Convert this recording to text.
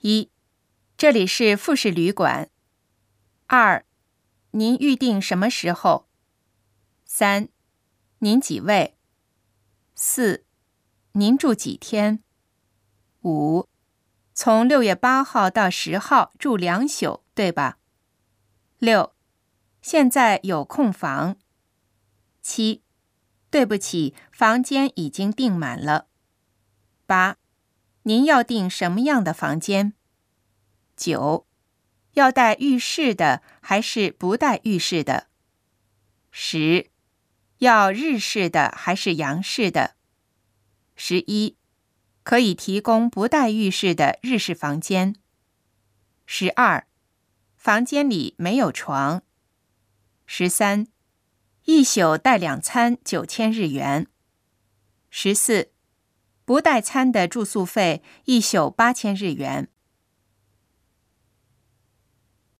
一，这里是复式旅馆。二，您预定什么时候？三，您几位？四，您住几天？五，从六月八号到十号住两宿，对吧？六，现在有空房。七，对不起，房间已经订满了。八，您要订什么样的房间？九，要带浴室的还是不带浴室的？十，要日式的还是洋式的？十一，可以提供不带浴室的日式房间。十二，房间里没有床。十三，一宿带两餐九千日元。十四，不带餐的住宿费一宿八千日元。